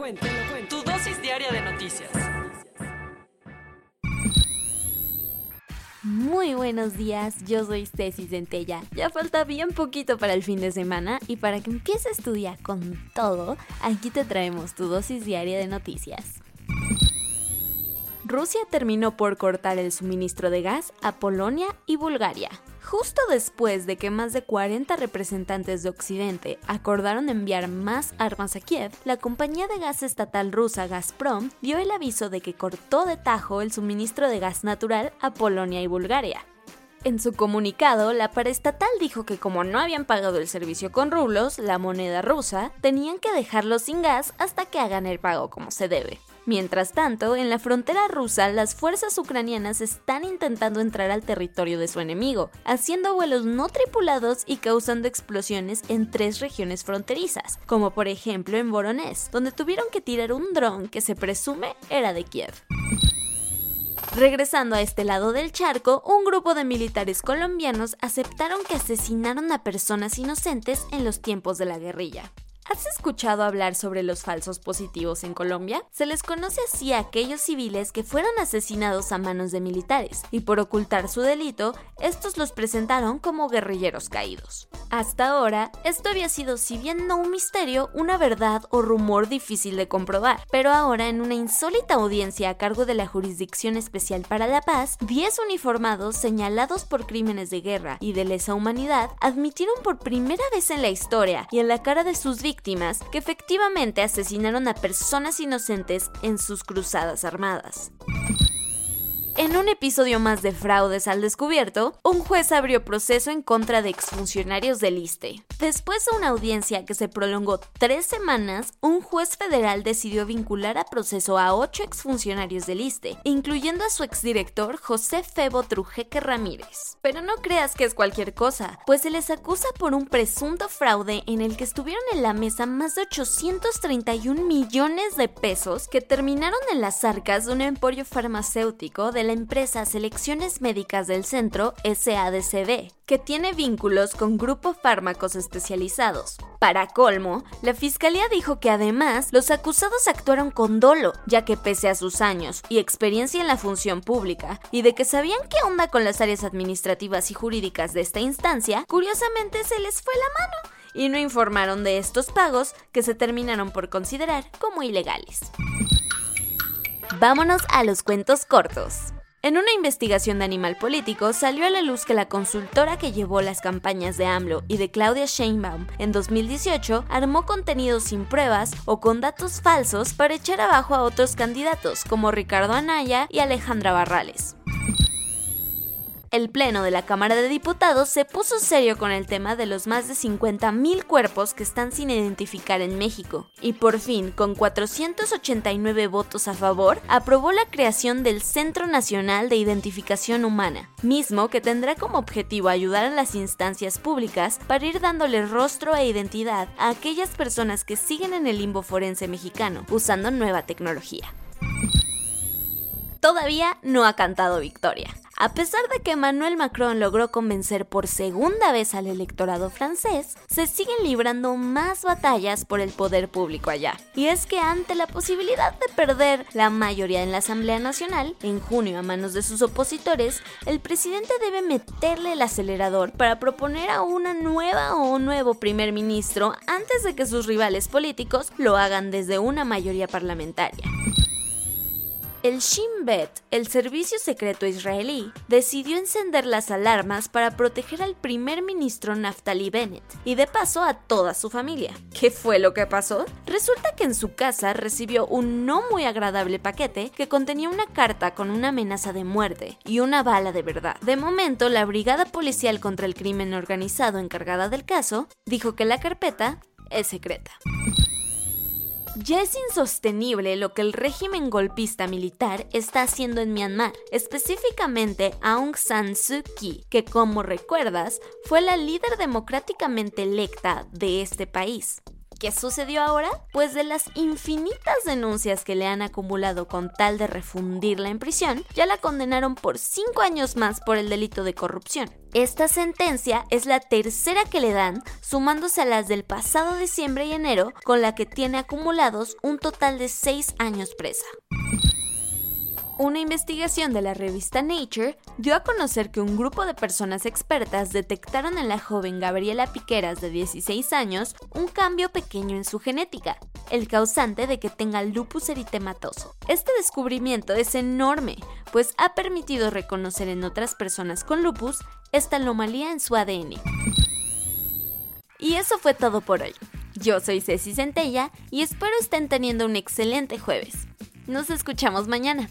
Cuento. Tu dosis diaria de noticias. Muy buenos días, yo soy Ceci Centella. Ya falta bien poquito para el fin de semana y para que empieces tu día con todo, aquí te traemos tu dosis diaria de noticias. Rusia terminó por cortar el suministro de gas a Polonia y Bulgaria. Justo después de que más de 40 representantes de Occidente acordaron enviar más armas a Kiev, la compañía de gas estatal rusa Gazprom dio el aviso de que cortó de tajo el suministro de gas natural a Polonia y Bulgaria. En su comunicado, la paraestatal dijo que como no habían pagado el servicio con rublos, la moneda rusa, tenían que dejarlo sin gas hasta que hagan el pago como se debe. Mientras tanto, en la frontera rusa, las fuerzas ucranianas están intentando entrar al territorio de su enemigo, haciendo vuelos no tripulados y causando explosiones en tres regiones fronterizas, como por ejemplo en Voronezh, donde tuvieron que tirar un dron que se presume era de Kiev. Regresando a este lado del charco, un grupo de militares colombianos aceptaron que asesinaron a personas inocentes en los tiempos de la guerrilla. ¿Has escuchado hablar sobre los falsos positivos en Colombia? Se les conoce así a aquellos civiles que fueron asesinados a manos de militares, y por ocultar su delito, estos los presentaron como guerrilleros caídos. Hasta ahora, esto había sido, si bien no un misterio, una verdad o rumor difícil de comprobar, pero ahora en una insólita audiencia a cargo de la Jurisdicción Especial para la Paz, 10 uniformados señalados por crímenes de guerra y de lesa humanidad admitieron por primera vez en la historia y en la cara de sus víctimas que efectivamente asesinaron a personas inocentes en sus cruzadas armadas. En un episodio más de Fraudes al Descubierto, un juez abrió proceso en contra de exfuncionarios del ISTE. Después de una audiencia que se prolongó tres semanas, un juez federal decidió vincular a proceso a ocho exfuncionarios del ISTE, incluyendo a su exdirector José Febo Trujeque Ramírez. Pero no creas que es cualquier cosa, pues se les acusa por un presunto fraude en el que estuvieron en la mesa más de 831 millones de pesos que terminaron en las arcas de un emporio farmacéutico de la empresa Selecciones Médicas del Centro SADCB, que tiene vínculos con grupos fármacos especializados. Para colmo, la fiscalía dijo que además los acusados actuaron con dolo, ya que pese a sus años y experiencia en la función pública, y de que sabían qué onda con las áreas administrativas y jurídicas de esta instancia, curiosamente se les fue la mano y no informaron de estos pagos que se terminaron por considerar como ilegales. Vámonos a los cuentos cortos. En una investigación de Animal Político salió a la luz que la consultora que llevó las campañas de AMLO y de Claudia Sheinbaum en 2018 armó contenidos sin pruebas o con datos falsos para echar abajo a otros candidatos como Ricardo Anaya y Alejandra Barrales el Pleno de la Cámara de Diputados se puso serio con el tema de los más de 50.000 cuerpos que están sin identificar en México. Y por fin, con 489 votos a favor, aprobó la creación del Centro Nacional de Identificación Humana, mismo que tendrá como objetivo ayudar a las instancias públicas para ir dándole rostro e identidad a aquellas personas que siguen en el limbo forense mexicano usando nueva tecnología. Todavía no ha cantado victoria. A pesar de que Emmanuel Macron logró convencer por segunda vez al electorado francés, se siguen librando más batallas por el poder público allá. Y es que ante la posibilidad de perder la mayoría en la Asamblea Nacional, en junio a manos de sus opositores, el presidente debe meterle el acelerador para proponer a una nueva o un nuevo primer ministro antes de que sus rivales políticos lo hagan desde una mayoría parlamentaria. El Shin Bet, el servicio secreto israelí, decidió encender las alarmas para proteger al primer ministro Naftali Bennett y de paso a toda su familia. ¿Qué fue lo que pasó? Resulta que en su casa recibió un no muy agradable paquete que contenía una carta con una amenaza de muerte y una bala de verdad. De momento, la Brigada Policial contra el Crimen Organizado encargada del caso dijo que la carpeta es secreta. Ya es insostenible lo que el régimen golpista militar está haciendo en Myanmar, específicamente Aung San Suu Kyi, que como recuerdas fue la líder democráticamente electa de este país. ¿Qué sucedió ahora? Pues de las infinitas denuncias que le han acumulado con tal de refundirla en prisión, ya la condenaron por cinco años más por el delito de corrupción. Esta sentencia es la tercera que le dan, sumándose a las del pasado diciembre y enero, con la que tiene acumulados un total de seis años presa. Una investigación de la revista Nature dio a conocer que un grupo de personas expertas detectaron en la joven Gabriela Piqueras de 16 años un cambio pequeño en su genética, el causante de que tenga lupus eritematoso. Este descubrimiento es enorme, pues ha permitido reconocer en otras personas con lupus esta anomalía en su ADN. Y eso fue todo por hoy. Yo soy Ceci Centella y espero estén teniendo un excelente jueves. Nos escuchamos mañana.